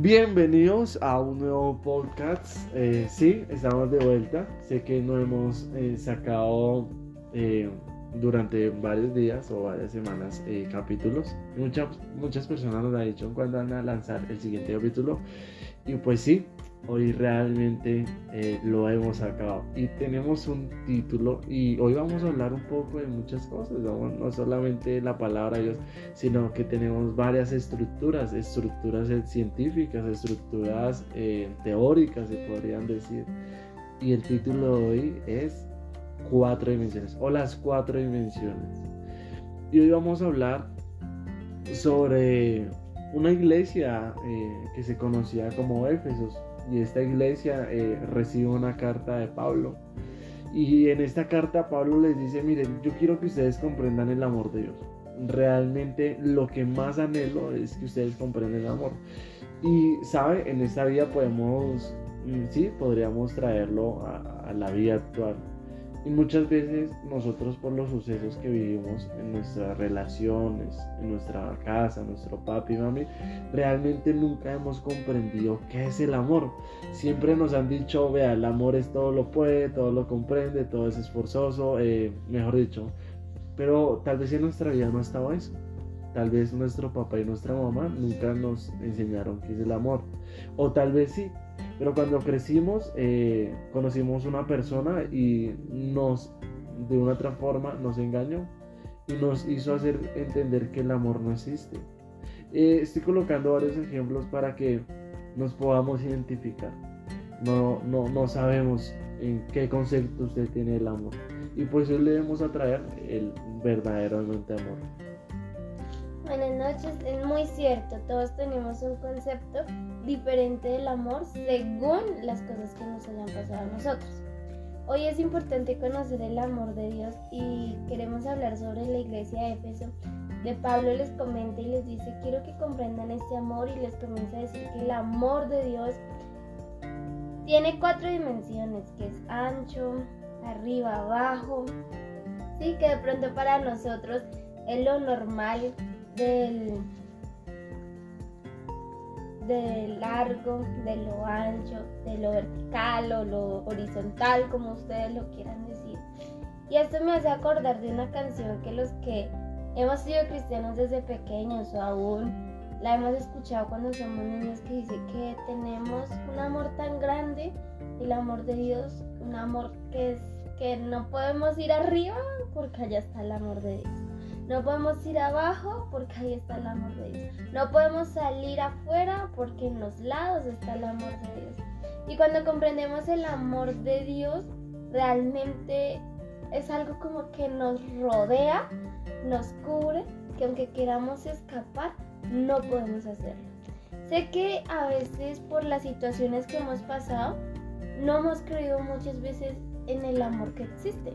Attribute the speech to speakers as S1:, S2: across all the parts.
S1: Bienvenidos a un nuevo podcast. Eh, sí, estamos de vuelta. Sé que no hemos eh, sacado eh, durante varios días o varias semanas capítulos. Muchas, muchas personas nos han dicho cuándo van a lanzar el siguiente capítulo. Y pues sí, hoy realmente eh, lo hemos acabado y tenemos un título y hoy vamos a hablar un poco de muchas cosas, no, solamente la palabra Dios, sino que tenemos varias estructuras, estructuras científicas, estructuras eh, teóricas se podrían decir. Y el título de hoy es Cuatro Dimensiones o las cuatro dimensiones. Y hoy vamos a hablar sobre una iglesia eh, que se conocía como Éfesos y esta iglesia eh, recibe una carta de Pablo. Y en esta carta Pablo les dice, miren, yo quiero que ustedes comprendan el amor de Dios. Realmente lo que más anhelo es que ustedes comprendan el amor. Y, ¿sabe? En esta vida podemos, mm, sí, podríamos traerlo a, a la vida actual. Y muchas veces nosotros por los sucesos que vivimos en nuestras relaciones, en nuestra casa, nuestro papi mami, realmente nunca hemos comprendido qué es el amor. Siempre nos han dicho, vea, el amor es todo lo puede, todo lo comprende, todo es esforzoso, eh, mejor dicho. Pero tal vez en nuestra vida no estaba eso. Tal vez nuestro papá y nuestra mamá nunca nos enseñaron qué es el amor. O tal vez sí, pero cuando crecimos, eh, conocimos una persona y nos, de una otra forma, nos engañó y nos hizo hacer entender que el amor no existe. Eh, estoy colocando varios ejemplos para que nos podamos identificar. No, no, no sabemos en qué concepto usted tiene el amor. Y pues hoy le debemos a traer el verdaderamente amor.
S2: Buenas noches, es muy cierto, todos tenemos un concepto diferente del amor según las cosas que nos hayan pasado a nosotros. Hoy es importante conocer el amor de Dios y queremos hablar sobre la iglesia de Éfeso. De Pablo les comenta y les dice, quiero que comprendan este amor y les comienza a decir que el amor de Dios tiene cuatro dimensiones, que es ancho, arriba, abajo. Sí, que de pronto para nosotros es lo normal del, largo, de lo ancho, de lo vertical o lo horizontal, como ustedes lo quieran decir. Y esto me hace acordar de una canción que los que hemos sido cristianos desde pequeños o aún la hemos escuchado cuando somos niños que dice que tenemos un amor tan grande, el amor de Dios, un amor que es que no podemos ir arriba porque allá está el amor de Dios. No podemos ir abajo porque ahí está el amor de Dios. No podemos salir afuera porque en los lados está el amor de Dios. Y cuando comprendemos el amor de Dios, realmente es algo como que nos rodea, nos cubre, que aunque queramos escapar, no podemos hacerlo. Sé que a veces por las situaciones que hemos pasado, no hemos creído muchas veces en el amor que existe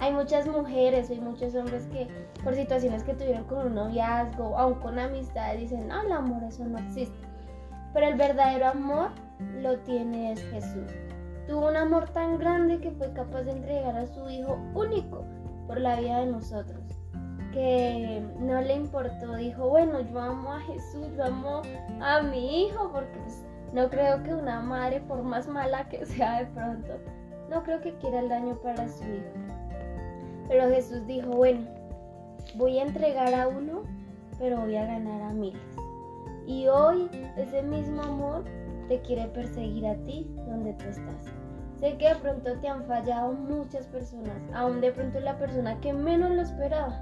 S2: hay muchas mujeres, hay muchos hombres que por situaciones que tuvieron con un noviazgo, aún con amistad, dicen, no, el amor eso no existe. Pero el verdadero amor lo tiene es Jesús. Tuvo un amor tan grande que fue capaz de entregar a su Hijo único por la vida de nosotros. Que no le importó, dijo, bueno, yo amo a Jesús, yo amo a mi hijo, porque pues, no creo que una madre, por más mala que sea de pronto, no creo que quiera el daño para su hijo. Pero Jesús dijo, bueno, voy a entregar a uno, pero voy a ganar a miles. Y hoy ese mismo amor te quiere perseguir a ti donde tú estás. Sé que de pronto te han fallado muchas personas, aún de pronto la persona que menos lo esperaba,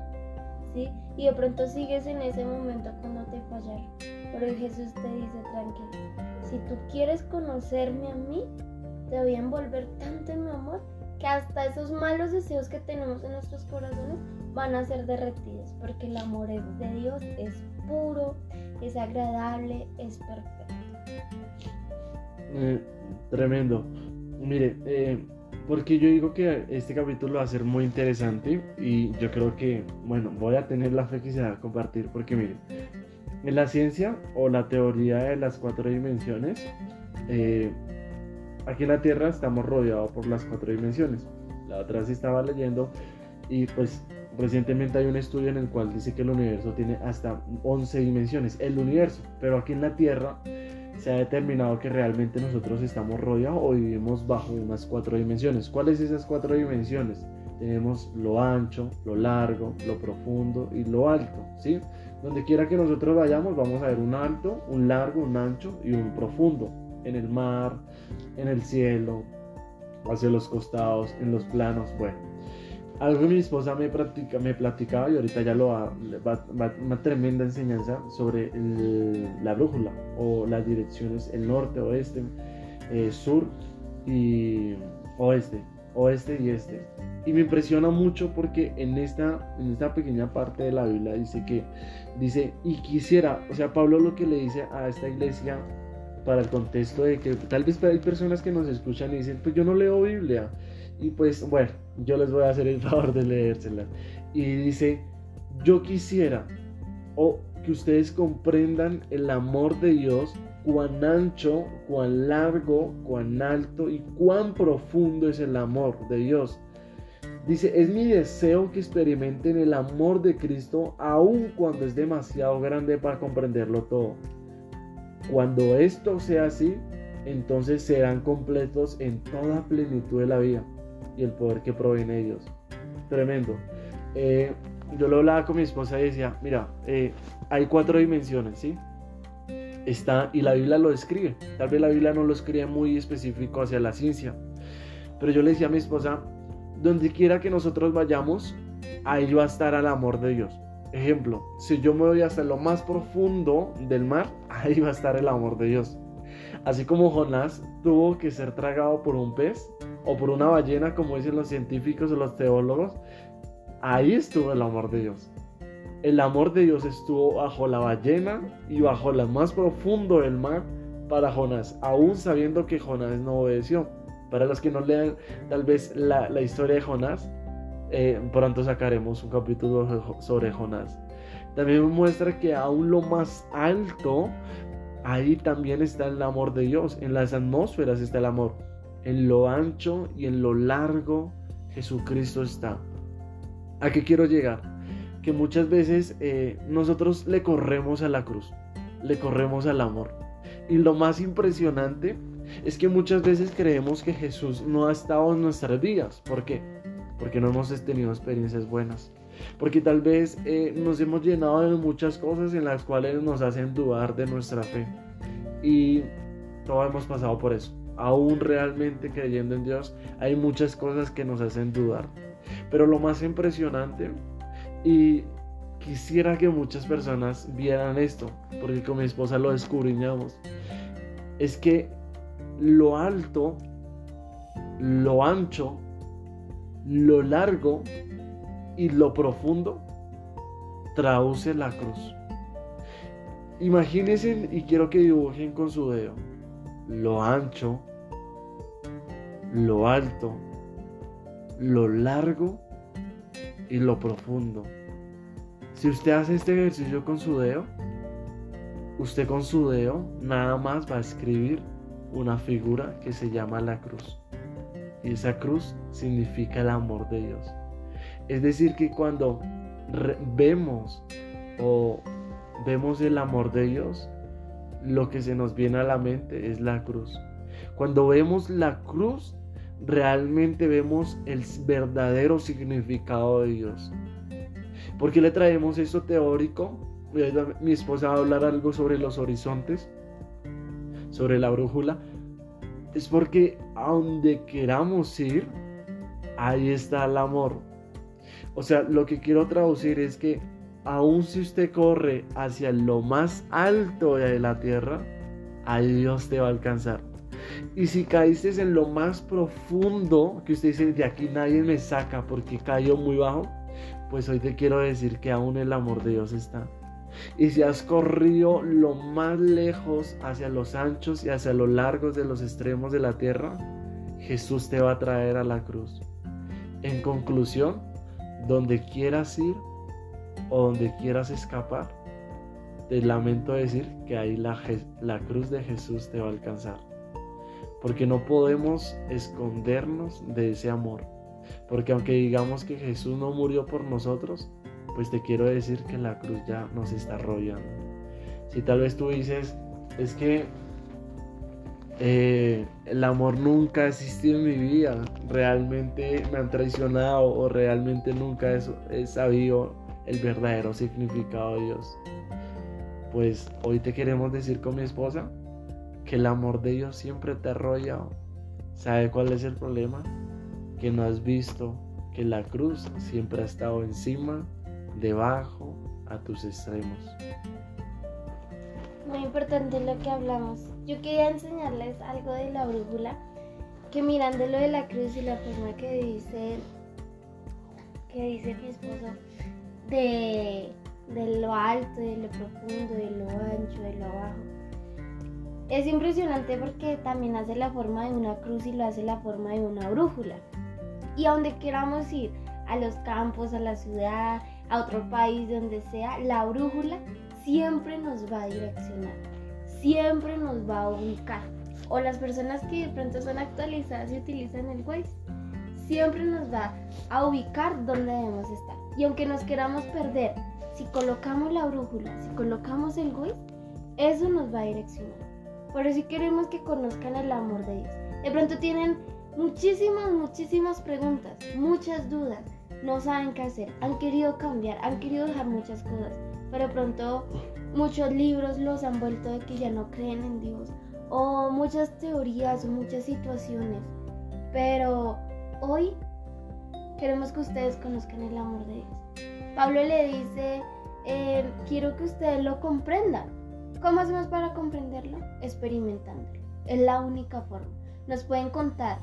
S2: ¿sí? Y de pronto sigues en ese momento cuando te fallaron. Pero Jesús te dice, tranquilo, si tú quieres conocerme a mí, te voy a envolver tanto en mi amor que hasta esos malos deseos que tenemos en nuestros corazones van a ser derretidos, porque el amor de Dios es puro, es agradable, es perfecto.
S1: Eh, tremendo. Mire, eh, porque yo digo que este capítulo va a ser muy interesante y yo creo que, bueno, voy a tener la fe que se va a compartir porque mire, en la ciencia o la teoría de las cuatro dimensiones, eh, aquí en la Tierra estamos rodeados por las cuatro dimensiones. La otra sí estaba leyendo y pues recientemente hay un estudio en el cual dice que el universo tiene hasta 11 dimensiones, el universo, pero aquí en la Tierra se ha determinado que realmente nosotros estamos rodeados o vivimos bajo unas cuatro dimensiones. ¿Cuáles esas cuatro dimensiones? Tenemos lo ancho, lo largo, lo profundo y lo alto, ¿sí? Donde quiera que nosotros vayamos vamos a ver un alto, un largo, un ancho y un profundo. En el mar, en el cielo, hacia los costados, en los planos, bueno. Algo que mi esposa me, practica, me platicaba y ahorita ya lo va, va, una tremenda enseñanza sobre la brújula o las direcciones, el norte, oeste, eh, sur y oeste, oeste y este. Y me impresiona mucho porque en esta, en esta pequeña parte de la Biblia dice que, dice, y quisiera, o sea, Pablo lo que le dice a esta iglesia para el contexto de que tal vez hay personas que nos escuchan y dicen, pues yo no leo Biblia. Y pues bueno, yo les voy a hacer el favor de leérsela. Y dice, yo quisiera o que ustedes comprendan el amor de Dios, cuán ancho, cuán largo, cuán alto y cuán profundo es el amor de Dios. Dice, es mi deseo que experimenten el amor de Cristo aun cuando es demasiado grande para comprenderlo todo. Cuando esto sea así, entonces serán completos en toda plenitud de la vida y el poder que proviene de ellos. Tremendo. Eh, yo lo hablaba con mi esposa y decía, mira, eh, hay cuatro dimensiones, ¿sí? Está, y la Biblia lo describe. Tal vez la Biblia no lo escribe muy específico hacia la ciencia. Pero yo le decía a mi esposa, donde quiera que nosotros vayamos, ahí va a estar el amor de Dios. Ejemplo, si yo me voy hasta lo más profundo del mar, ahí va a estar el amor de Dios. Así como Jonás tuvo que ser tragado por un pez o por una ballena, como dicen los científicos o los teólogos, ahí estuvo el amor de Dios. El amor de Dios estuvo bajo la ballena y bajo lo más profundo del mar para Jonás, aún sabiendo que Jonás no obedeció. Para los que no lean tal vez la, la historia de Jonás, eh, pronto sacaremos un capítulo sobre Jonás. También muestra que aún lo más alto, ahí también está el amor de Dios. En las atmósferas está el amor. En lo ancho y en lo largo, Jesucristo está. ¿A qué quiero llegar? Que muchas veces eh, nosotros le corremos a la cruz, le corremos al amor. Y lo más impresionante es que muchas veces creemos que Jesús no ha estado en nuestras vidas. ¿Por qué? Porque no hemos tenido experiencias buenas, porque tal vez eh, nos hemos llenado de muchas cosas en las cuales nos hacen dudar de nuestra fe. Y todos hemos pasado por eso. Aún realmente creyendo en Dios, hay muchas cosas que nos hacen dudar. Pero lo más impresionante, y quisiera que muchas personas vieran esto, porque con mi esposa lo descubriñamos, es que lo alto, lo ancho lo largo y lo profundo traduce la cruz. Imagínense y quiero que dibujen con su dedo lo ancho, lo alto, lo largo y lo profundo. Si usted hace este ejercicio con su dedo, usted con su dedo nada más va a escribir una figura que se llama la cruz. Y esa cruz significa el amor de Dios. Es decir, que cuando vemos o vemos el amor de Dios, lo que se nos viene a la mente es la cruz. Cuando vemos la cruz, realmente vemos el verdadero significado de Dios. ¿Por qué le traemos eso teórico? Mi esposa va a hablar algo sobre los horizontes, sobre la brújula, es porque a donde queramos ir, ahí está el amor. O sea, lo que quiero traducir es que aun si usted corre hacia lo más alto de la tierra, ahí Dios te va a alcanzar. Y si caíste en lo más profundo, que usted dice, de aquí nadie me saca porque cayó muy bajo, pues hoy te quiero decir que aún el amor de Dios está. Y si has corrido lo más lejos hacia los anchos y hacia los largos de los extremos de la tierra, Jesús te va a traer a la cruz. En conclusión, donde quieras ir o donde quieras escapar, te lamento decir que ahí la, la cruz de Jesús te va a alcanzar. Porque no podemos escondernos de ese amor. Porque aunque digamos que Jesús no murió por nosotros, pues te quiero decir que la cruz ya nos está rodeando. Si tal vez tú dices, es que eh, el amor nunca ha existido en mi vida, realmente me han traicionado o realmente nunca he, sabido el verdadero significado de Dios. Pues hoy te queremos decir con mi esposa que el amor de Dios siempre te arrolla. ¿Sabe cuál es el problema? Que no has visto que la cruz siempre ha estado encima, debajo, a tus extremos.
S2: Muy importante lo que hablamos. Yo quería enseñarles algo de la brújula, que mirando lo de la cruz y la forma que dice, que dice mi esposo, de, de lo alto, de lo profundo, de lo ancho, de lo abajo. Es impresionante porque también hace la forma de una cruz y lo hace la forma de una brújula. Y a donde queramos ir, a los campos, a la ciudad, a otro país, donde sea, la brújula siempre nos va a direccionar siempre nos va a ubicar. O las personas que de pronto son actualizadas y utilizan el Waze, siempre nos va a ubicar donde debemos estar. Y aunque nos queramos perder, si colocamos la brújula, si colocamos el Waze, eso nos va a direccionar. Por eso queremos que conozcan el amor de Dios. De pronto tienen muchísimas, muchísimas preguntas, muchas dudas, no saben qué hacer, han querido cambiar, han querido dejar muchas cosas, pero pronto muchos libros los han vuelto de que ya no creen en Dios o muchas teorías o muchas situaciones. Pero hoy queremos que ustedes conozcan el amor de Dios. Pablo le dice, eh, quiero que ustedes lo comprendan. ¿Cómo hacemos para comprenderlo? Experimentándolo. Es la única forma. Nos pueden contar,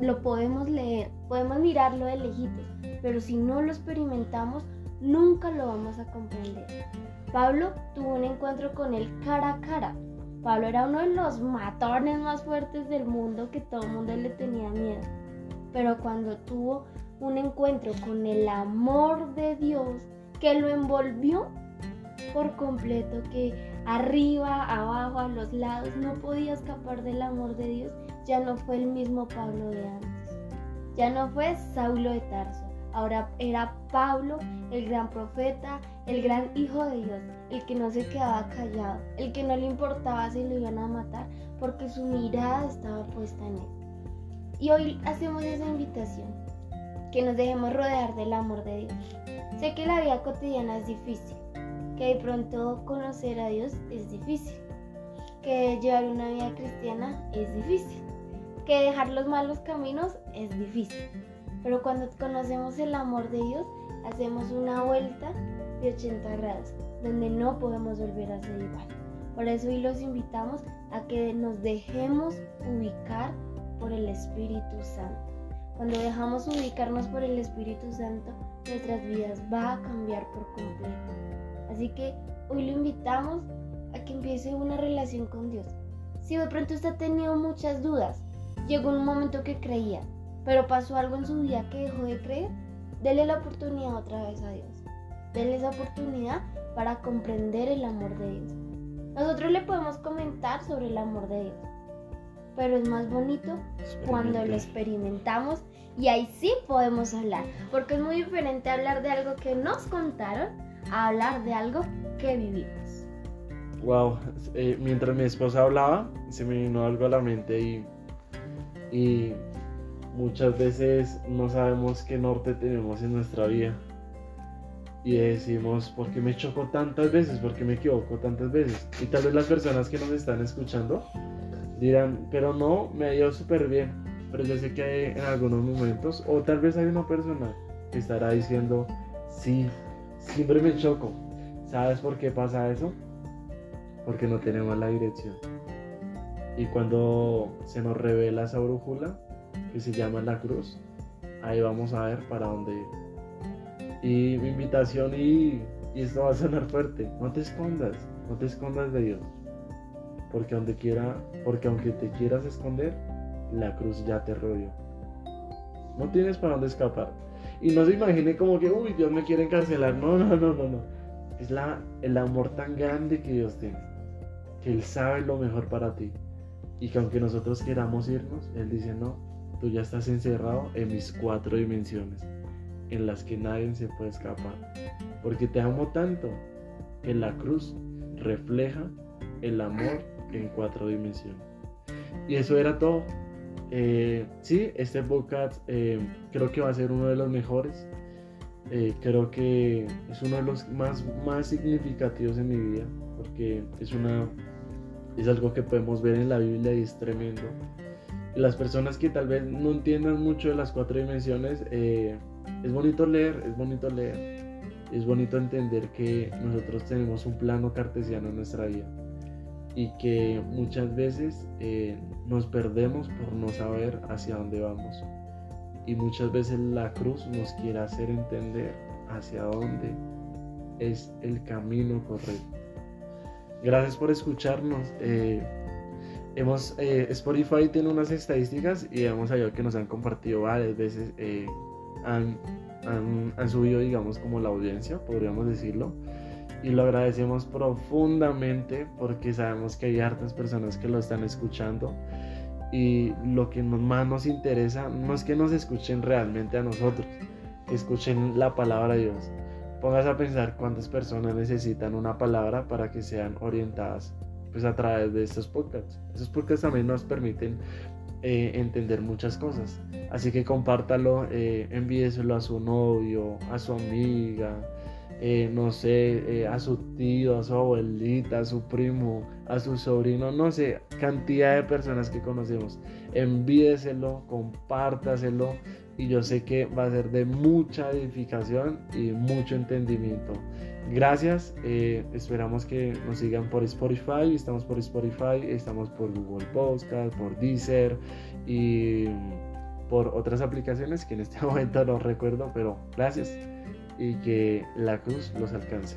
S2: lo podemos leer, podemos mirarlo de lejitos, pero si no lo experimentamos, nunca lo vamos a comprender. Pablo tuvo un encuentro con él cara a cara. Pablo era uno de los matones más fuertes del mundo que todo el mundo le tenía miedo. Pero cuando tuvo un encuentro con el amor de Dios que lo envolvió por completo, que arriba, abajo, a los lados no podía escapar del amor de Dios, ya no fue el mismo Pablo de antes. Ya no fue Saulo de Tarso Ahora era Pablo, el gran profeta, el gran hijo de Dios, el que no se quedaba callado, el que no le importaba si lo iban a matar, porque su mirada estaba puesta en él. Y hoy hacemos esa invitación, que nos dejemos rodear del amor de Dios. Sé que la vida cotidiana es difícil, que de pronto conocer a Dios es difícil, que llevar una vida cristiana es difícil, que dejar los malos caminos es difícil. Pero cuando conocemos el amor de Dios, hacemos una vuelta de 80 grados, donde no podemos volver a ser igual. Por eso hoy los invitamos a que nos dejemos ubicar por el Espíritu Santo. Cuando dejamos ubicarnos por el Espíritu Santo, nuestras vidas va a cambiar por completo. Así que hoy lo invitamos a que empiece una relación con Dios. Si de pronto usted ha tenido muchas dudas, llegó un momento que creía, pero pasó algo en su vida que dejó de creer, dele la oportunidad otra vez a Dios. Dele esa oportunidad para comprender el amor de Dios. Nosotros le podemos comentar sobre el amor de Dios, pero es más bonito cuando lo experimentamos y ahí sí podemos hablar, porque es muy diferente hablar de algo que nos contaron a hablar de algo que vivimos.
S1: Wow, eh, mientras mi esposa hablaba, se me vino algo a la mente y, y muchas veces no sabemos qué norte tenemos en nuestra vida. Y decimos, ¿por qué me choco tantas veces? ¿Por qué me equivoco tantas veces? Y tal vez las personas que nos están escuchando dirán, pero no, me ha ido súper bien. Pero yo sé que hay en algunos momentos, o tal vez hay una persona que estará diciendo, sí, siempre me choco. ¿Sabes por qué pasa eso? Porque no tenemos la dirección. Y cuando se nos revela esa brújula, que se llama La Cruz. Ahí vamos a ver para dónde ir. Y mi invitación, y, esto va a sonar fuerte, no te escondas, no te escondas de Dios. Porque, donde quiera, porque aunque te quieras esconder, la cruz ya te rodeó. No tienes para dónde escapar. Y no se imagine como que, uy, Dios me quiere encarcelar. No, no, no, no, no. Es la, el amor tan grande que Dios tiene. Que Él sabe lo mejor para ti. Y que aunque nosotros queramos irnos, Él dice, no, tú ya estás encerrado en mis cuatro dimensiones, en las que nadie se puede escapar. Porque te amo tanto que la cruz refleja el amor en cuatro dimensiones. Y eso era todo. Eh, sí, este podcast eh, creo que va a ser uno de los mejores. Eh, creo que es uno de los más, más significativos en mi vida, porque es, una, es algo que podemos ver en la Biblia y es tremendo. las personas que tal vez no entiendan mucho de las cuatro dimensiones, es bonito leer, es bonito leer, es bonito entender que nosotros tenemos un plano cartesiano en nuestra vida y que muchas veces eh, nos perdemos por no saber hacia dónde vamos. Y muchas veces la cruz nos quiere hacer entender hacia dónde es el camino correcto. Gracias por escucharnos. Eh, hemos, eh, Spotify tiene unas estadísticas y hemos sabido que nos han compartido varias veces. han, han, han subido, digamos, como la audiencia, podríamos decirlo y lo agradecemos profundamente porque sabemos que hay hartas personas que lo están escuchando y lo que más nos interesa no es que nos escuchen realmente a nosotros, que escuchen la palabra de Dios. Pongas a pensar cuántas personas necesitan una palabra para que sean orientadas pues a través de estos podcasts. Esos podcasts también nos permiten eh, entender muchas cosas. Así que compártalo, eh, envíeselo a su novio, a su amiga, eh, no sé, a su tío, a su abuelita, a su primo, a su sobrino, no sé, cantidad de personas que conocemos. Envíeselo, compártaselo y yo sé que va a ser de mucha edificación y mucho entendimiento. Gracias, eh, esperamos que nos sigan por Spotify, estamos por Spotify, estamos por Google Podcast, por Deezer y por otras aplicaciones que en este momento no recuerdo, pero gracias y que la cruz los alcance.